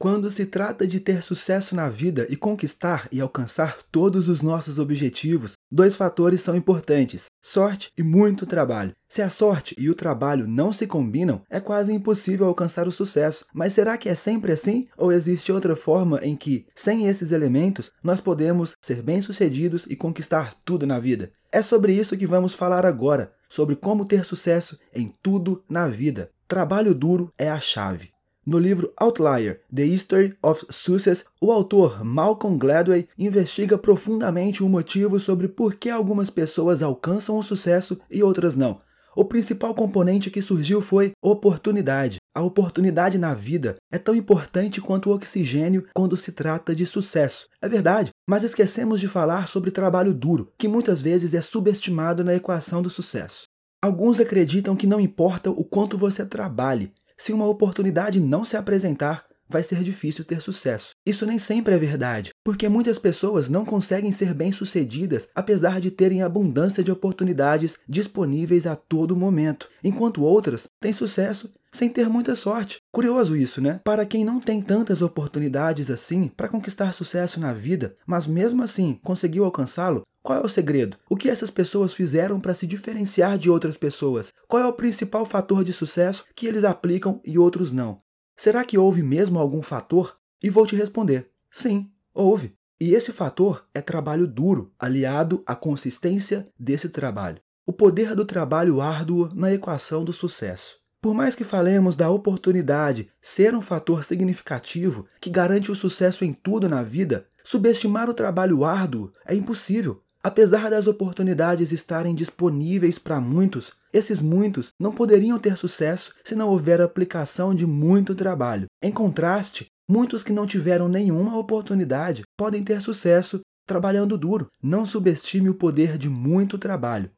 Quando se trata de ter sucesso na vida e conquistar e alcançar todos os nossos objetivos, dois fatores são importantes: sorte e muito trabalho. Se a sorte e o trabalho não se combinam, é quase impossível alcançar o sucesso. Mas será que é sempre assim? Ou existe outra forma em que, sem esses elementos, nós podemos ser bem-sucedidos e conquistar tudo na vida? É sobre isso que vamos falar agora, sobre como ter sucesso em tudo na vida. Trabalho duro é a chave. No livro Outlier: The History of Success, o autor Malcolm Gladwell investiga profundamente o motivo sobre por que algumas pessoas alcançam o sucesso e outras não. O principal componente que surgiu foi oportunidade. A oportunidade na vida é tão importante quanto o oxigênio quando se trata de sucesso. É verdade, mas esquecemos de falar sobre trabalho duro, que muitas vezes é subestimado na equação do sucesso. Alguns acreditam que não importa o quanto você trabalhe, se uma oportunidade não se apresentar, vai ser difícil ter sucesso. Isso nem sempre é verdade, porque muitas pessoas não conseguem ser bem-sucedidas apesar de terem abundância de oportunidades disponíveis a todo momento, enquanto outras têm sucesso sem ter muita sorte. Curioso isso, né? Para quem não tem tantas oportunidades assim para conquistar sucesso na vida, mas mesmo assim conseguiu alcançá-lo, qual é o segredo? O que essas pessoas fizeram para se diferenciar de outras pessoas? Qual é o principal fator de sucesso que eles aplicam e outros não? Será que houve mesmo algum fator? E vou te responder: sim, houve. E esse fator é trabalho duro, aliado à consistência desse trabalho. O poder do trabalho árduo na equação do sucesso. Por mais que falemos da oportunidade ser um fator significativo que garante o sucesso em tudo na vida, subestimar o trabalho árduo é impossível. Apesar das oportunidades estarem disponíveis para muitos, esses muitos não poderiam ter sucesso se não houver aplicação de muito trabalho. Em contraste, muitos que não tiveram nenhuma oportunidade podem ter sucesso trabalhando duro. Não subestime o poder de muito trabalho.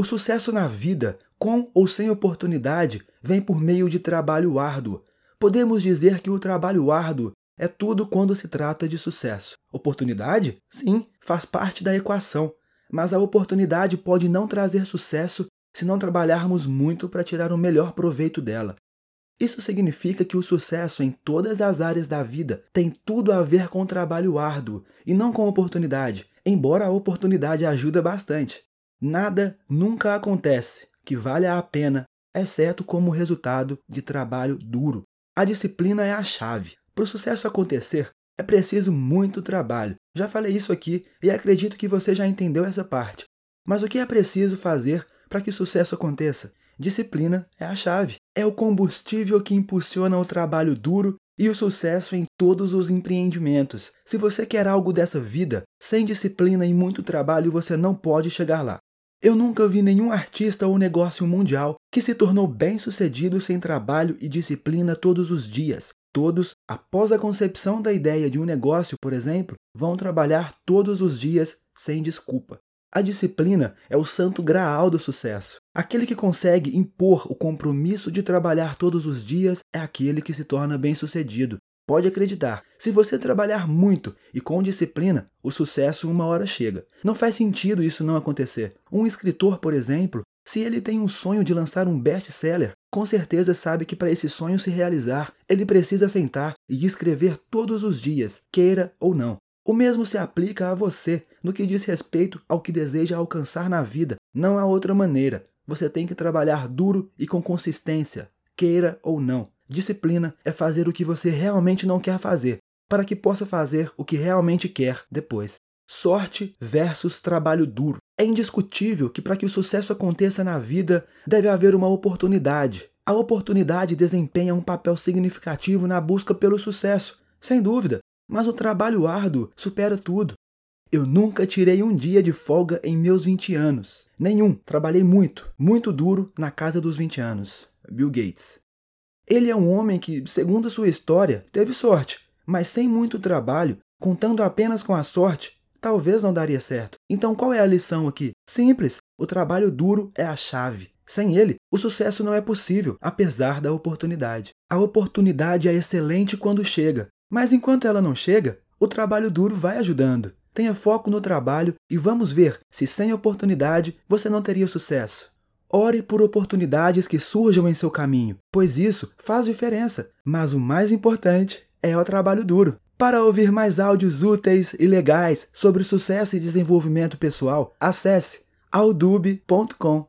O sucesso na vida, com ou sem oportunidade, vem por meio de trabalho árduo. Podemos dizer que o trabalho árduo é tudo quando se trata de sucesso. Oportunidade? Sim, faz parte da equação. Mas a oportunidade pode não trazer sucesso se não trabalharmos muito para tirar o melhor proveito dela. Isso significa que o sucesso em todas as áreas da vida tem tudo a ver com trabalho árduo e não com oportunidade, embora a oportunidade ajude bastante. Nada nunca acontece que valha a pena, exceto como resultado de trabalho duro. A disciplina é a chave. Para o sucesso acontecer, é preciso muito trabalho. Já falei isso aqui e acredito que você já entendeu essa parte. Mas o que é preciso fazer para que o sucesso aconteça? Disciplina é a chave. É o combustível que impulsiona o trabalho duro e o sucesso em todos os empreendimentos. Se você quer algo dessa vida, sem disciplina e muito trabalho você não pode chegar lá. Eu nunca vi nenhum artista ou negócio mundial que se tornou bem-sucedido sem trabalho e disciplina todos os dias. Todos, após a concepção da ideia de um negócio, por exemplo, vão trabalhar todos os dias sem desculpa. A disciplina é o santo graal do sucesso. Aquele que consegue impor o compromisso de trabalhar todos os dias é aquele que se torna bem-sucedido. Pode acreditar, se você trabalhar muito e com disciplina, o sucesso uma hora chega. Não faz sentido isso não acontecer. Um escritor, por exemplo, se ele tem um sonho de lançar um best-seller, com certeza sabe que para esse sonho se realizar, ele precisa sentar e escrever todos os dias, queira ou não. O mesmo se aplica a você no que diz respeito ao que deseja alcançar na vida. Não há outra maneira. Você tem que trabalhar duro e com consistência, queira ou não. Disciplina é fazer o que você realmente não quer fazer, para que possa fazer o que realmente quer depois. Sorte versus trabalho duro. É indiscutível que para que o sucesso aconteça na vida, deve haver uma oportunidade. A oportunidade desempenha um papel significativo na busca pelo sucesso, sem dúvida, mas o trabalho árduo supera tudo. Eu nunca tirei um dia de folga em meus 20 anos. Nenhum. Trabalhei muito, muito duro na casa dos 20 anos. Bill Gates. Ele é um homem que, segundo sua história, teve sorte, mas sem muito trabalho, contando apenas com a sorte, talvez não daria certo. Então qual é a lição aqui? Simples: o trabalho duro é a chave. Sem ele, o sucesso não é possível, apesar da oportunidade. A oportunidade é excelente quando chega, mas enquanto ela não chega, o trabalho duro vai ajudando. Tenha foco no trabalho e vamos ver se sem oportunidade você não teria sucesso. Ore por oportunidades que surjam em seu caminho, pois isso faz diferença. Mas o mais importante é o trabalho duro. Para ouvir mais áudios úteis e legais sobre sucesso e desenvolvimento pessoal, acesse audub.com.